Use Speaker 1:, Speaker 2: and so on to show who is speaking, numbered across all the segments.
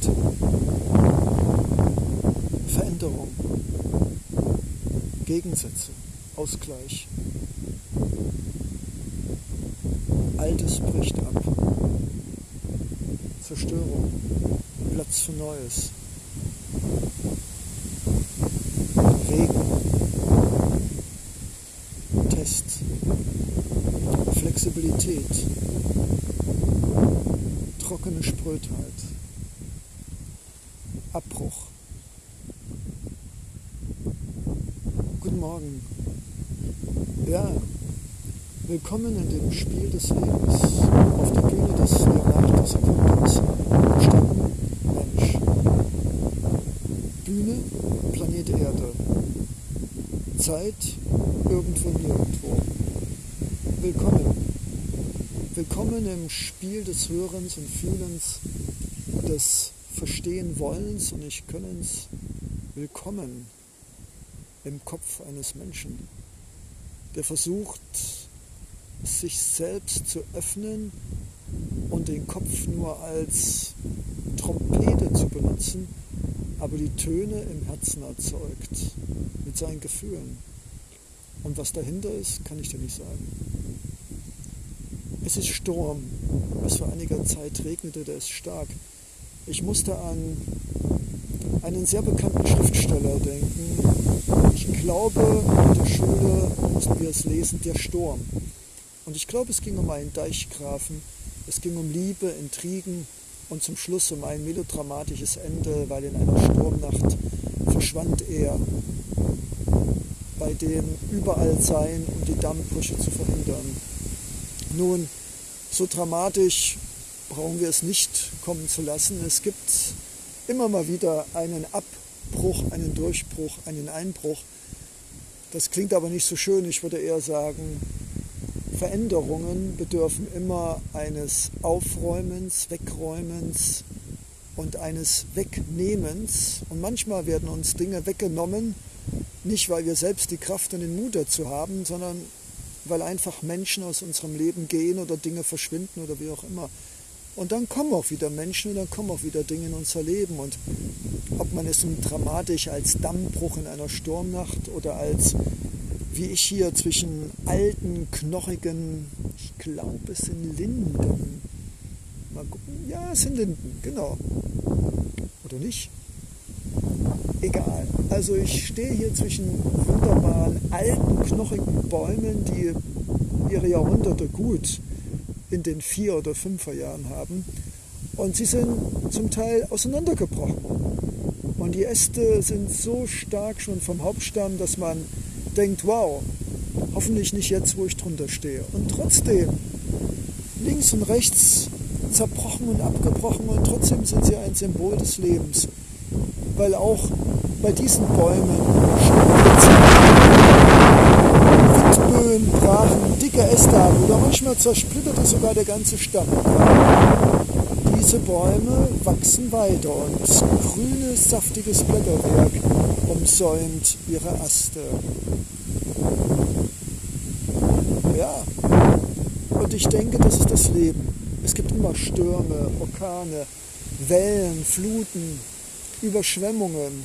Speaker 1: Wind, Veränderung, Gegensätze, Ausgleich. Altes bricht ab. Zerstörung, Platz für Neues. Regen, Test, Flexibilität, trockene Sprödheit, Abbruch. Guten Morgen. Ja, willkommen in dem Spiel des Lebens, auf der Bühne des Vincis, gestanden Mensch. Bühne, Planet Erde. Zeit, irgendwo nirgendwo. Willkommen. Willkommen im Spiel des Hörens und Fühlens, des Verstehen Wollens und nicht Könnens. Willkommen im Kopf eines Menschen, der versucht, sich selbst zu öffnen und den Kopf nur als Trompete zu benutzen, aber die Töne im Herzen erzeugt, mit seinen Gefühlen. Und was dahinter ist, kann ich dir nicht sagen. Es ist Sturm. Es vor einiger Zeit regnete, der ist stark. Ich musste an einen sehr bekannten Schriftsteller denken. Ich glaube, in der Schule mussten wir es lesen, Der Sturm. Und ich glaube, es ging um einen Deichgrafen, es ging um Liebe, Intrigen und zum Schluss um ein melodramatisches Ende, weil in einer Sturmnacht verschwand er bei dem Überallsein, um die Dammbrüche zu verhindern. Nun, so dramatisch brauchen wir es nicht kommen zu lassen. Es gibt immer mal wieder einen Abbruch, einen Durchbruch, einen Einbruch. Das klingt aber nicht so schön. Ich würde eher sagen, Veränderungen bedürfen immer eines Aufräumens, Wegräumens und eines Wegnehmens. Und manchmal werden uns Dinge weggenommen, nicht weil wir selbst die Kraft und den Mut dazu haben, sondern weil einfach Menschen aus unserem Leben gehen oder Dinge verschwinden oder wie auch immer. Und dann kommen auch wieder Menschen und dann kommen auch wieder Dinge in unser Leben. Und ob man es dramatisch als Dammbruch in einer Sturmnacht oder als wie ich hier zwischen alten, knochigen, ich glaube es sind Linden. Mal gucken. Ja, es sind Linden, genau. Oder nicht? Egal. Also ich stehe hier zwischen wunderbaren, alten, knochigen Bäumen, die ihre Jahrhunderte gut in den vier oder fünfer Jahren haben. Und sie sind zum Teil auseinandergebrochen. Und die Äste sind so stark schon vom Hauptstamm, dass man denkt, wow, hoffentlich nicht jetzt, wo ich drunter stehe. Und trotzdem, links und rechts zerbrochen und abgebrochen und trotzdem sind sie ein Symbol des Lebens. Weil auch bei diesen Bäumen Windböen brachen dicke Äste ab oder manchmal zersplitterte sogar der ganze Stamm. Diese Bäume wachsen weiter und grünes, saftiges Blätterwerk umsäumt ihre Aste. Ja, und ich denke, das ist das Leben. Es gibt immer Stürme, Orkane, Wellen, Fluten, Überschwemmungen.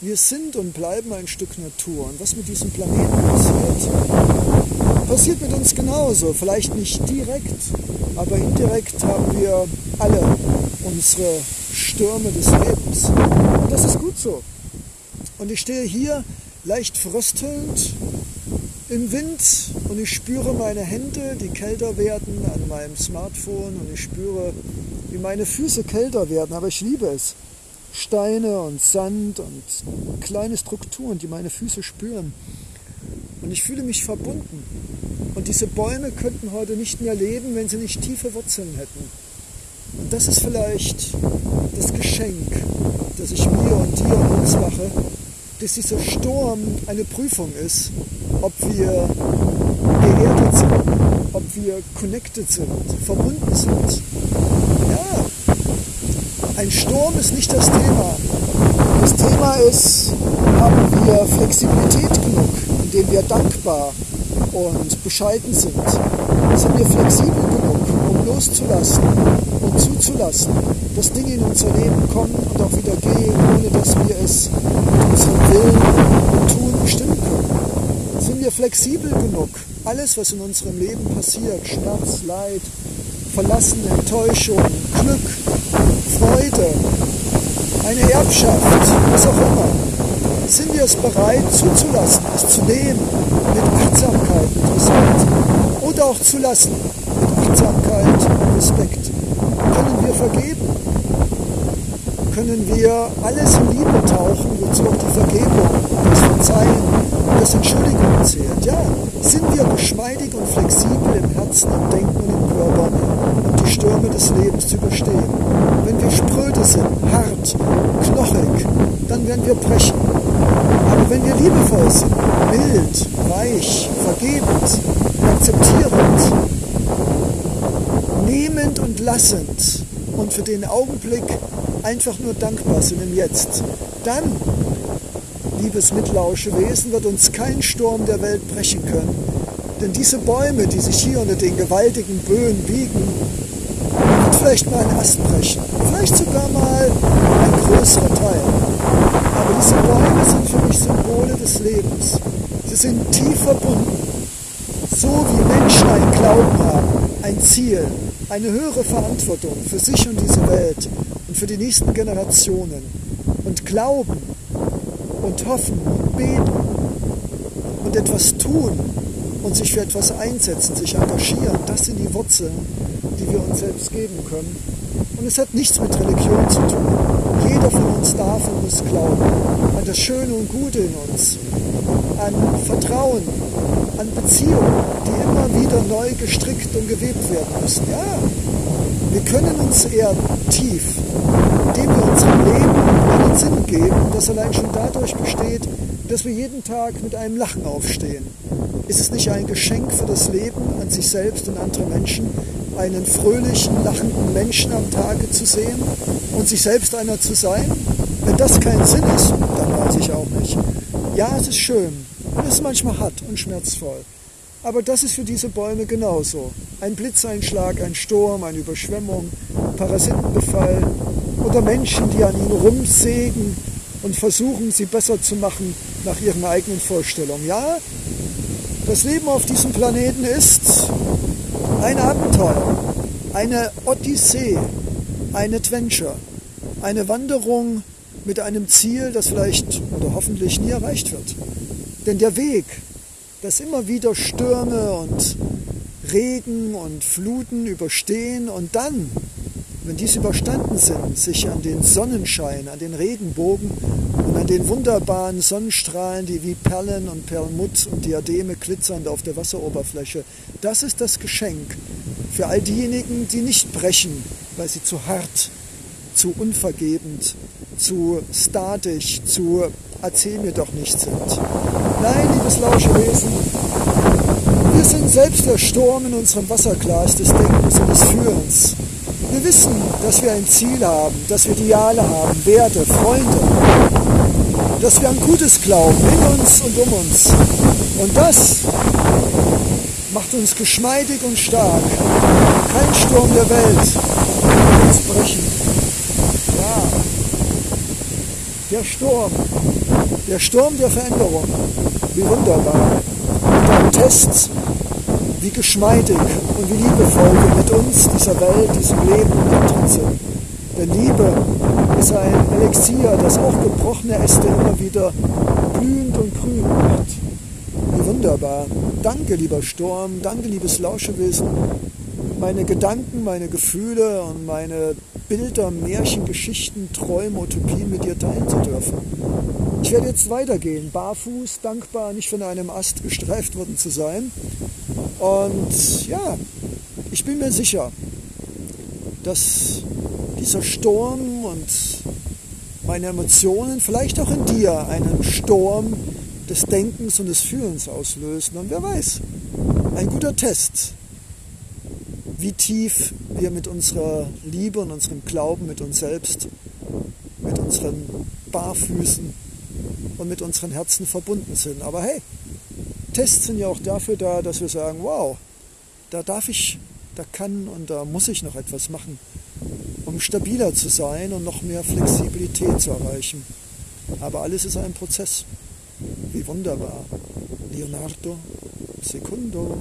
Speaker 1: Wir sind und bleiben ein Stück Natur. Und was mit diesem Planeten passiert, passiert mit uns genauso. Vielleicht nicht direkt, aber indirekt haben wir alle unsere Stürme des Lebens. Und das ist gut so. Und ich stehe hier leicht fröstelnd im Wind und ich spüre meine Hände, die kälter werden an meinem Smartphone und ich spüre, wie meine Füße kälter werden, aber ich liebe es. Steine und Sand und kleine Strukturen, die meine Füße spüren. Und ich fühle mich verbunden. Und diese Bäume könnten heute nicht mehr leben, wenn sie nicht tiefe Wurzeln hätten. Und das ist vielleicht das Geschenk, das ich mir und dir und uns mache, dass dieser Sturm eine Prüfung ist, ob wir geerdet sind, ob wir connected sind, verbunden sind. Ja, ein Sturm ist nicht das Thema. Das Thema ist, haben wir Flexibilität genug, indem wir dankbar und bescheiden sind? Sind wir flexibel genug, um loszulassen? zulassen und zuzulassen, dass Dinge in unser Leben kommen und auch wieder gehen, ohne dass wir es mit unserem Willen und Tun bestimmen können. Sind wir flexibel genug, alles, was in unserem Leben passiert, Schmerz, Leid, Verlassen, Enttäuschung, Glück, Freude, eine Erbschaft, was auch immer, sind wir es bereit zuzulassen, es zu nehmen, mit Achtsamkeit, mit Respekt oder auch zu lassen, mit Achtsamkeit, Respekt. Können wir vergeben? Können wir alles in Liebe tauchen, wozu auch die Vergebung, das Verzeihen und das Entschuldigung zählt? Ja, sind wir geschmeidig und flexibel im Herzen, im Denken und im Körper, Stürme des Lebens zu überstehen? Wenn wir spröde sind, hart, knochig, dann werden wir brechen. Aber wenn wir liebevoll sind, mild, weich, vergebend, akzeptierend, nehmend und lassend und für den Augenblick einfach nur dankbar sind im Jetzt, dann, liebes Mitlauschewesen, wird uns kein Sturm der Welt brechen können. Denn diese Bäume, die sich hier unter den gewaltigen Böen biegen, vielleicht mal ein Ast brechen, vielleicht sogar mal ein größerer Teil. Aber diese Bäume sind für mich Symbole des Lebens. Sie sind tief verbunden. So wie Menschen einen Glauben haben, ein Ziel, eine höhere Verantwortung für sich und diese Welt und für die nächsten Generationen. Und glauben und hoffen und beten und etwas tun und sich für etwas einsetzen, sich engagieren, das sind die Wurzeln, die wir uns selbst geben können. Und es hat nichts mit Religion zu tun. Jeder von uns darf und muss glauben an das Schöne und Gute in uns, an Vertrauen, an Beziehungen, die immer wieder neu gestrickt und gewebt werden müssen. Ja, wir können uns erden, tief, indem wir unserem Leben einen Sinn geben, das allein schon dadurch besteht, dass wir jeden Tag mit einem Lachen aufstehen. Ist es nicht ein Geschenk für das Leben an sich selbst und andere Menschen, einen fröhlichen, lachenden Menschen am Tage zu sehen und sich selbst einer zu sein? Wenn das kein Sinn ist, dann weiß ich auch nicht. Ja, es ist schön und es ist manchmal hart und schmerzvoll. Aber das ist für diese Bäume genauso. Ein Blitzeinschlag, ein Sturm, eine Überschwemmung, Parasitenbefall oder Menschen, die an ihnen rumsägen und versuchen, sie besser zu machen nach ihren eigenen Vorstellungen. Ja, das Leben auf diesem Planeten ist ein Abenteuer, eine Odyssee, ein Adventure, eine Wanderung mit einem Ziel, das vielleicht oder hoffentlich nie erreicht wird. Denn der Weg, dass immer wieder Stürme und Regen und Fluten überstehen und dann, wenn dies überstanden sind, sich an den Sonnenschein, an den Regenbogen und an den wunderbaren Sonnenstrahlen, die wie Perlen und Perlmutt und Diademe glitzernd auf der Wasseroberfläche, das ist das Geschenk für all diejenigen, die nicht brechen, weil sie zu hart, zu unvergebend, zu statisch, zu erzähl mir doch nicht sind. Nein, liebes Lauschewesen, wir sind selbst der Sturm in unserem Wasserglas des Denkens und des Führens. Wir wissen, dass wir ein Ziel haben, dass wir Ideale haben, Werte, Freunde, dass wir an Gutes glauben, in uns und um uns. Und das macht uns geschmeidig und stark. Kein Sturm der Welt kann uns brechen. Ja, der Sturm, der Sturm der Veränderung, wie wunderbar. Und ein Test, wie geschmeidig und wie liebevoll wir mit uns, dieser Welt, diesem Leben umgegangen sind. Denn Liebe ist ein Elixier, das auch gebrochene Äste immer wieder blühend und grün macht. Wie wunderbar. Danke, lieber Sturm, danke, liebes Lauschewesen. Meine Gedanken, meine Gefühle und meine Bilder, Märchen, Geschichten, Träume, Utopien mit dir teilen zu dürfen. Ich werde jetzt weitergehen, barfuß, dankbar, nicht von einem Ast gestreift worden zu sein. Und ja, ich bin mir sicher, dass dieser Sturm und meine Emotionen vielleicht auch in dir einen Sturm des Denkens und des Fühlens auslösen. Und wer weiß, ein guter Test wie tief wir mit unserer Liebe und unserem Glauben, mit uns selbst, mit unseren Barfüßen und mit unseren Herzen verbunden sind. Aber hey, Tests sind ja auch dafür da, dass wir sagen, wow, da darf ich, da kann und da muss ich noch etwas machen, um stabiler zu sein und noch mehr Flexibilität zu erreichen. Aber alles ist ein Prozess. Wie wunderbar. Leonardo Secundo.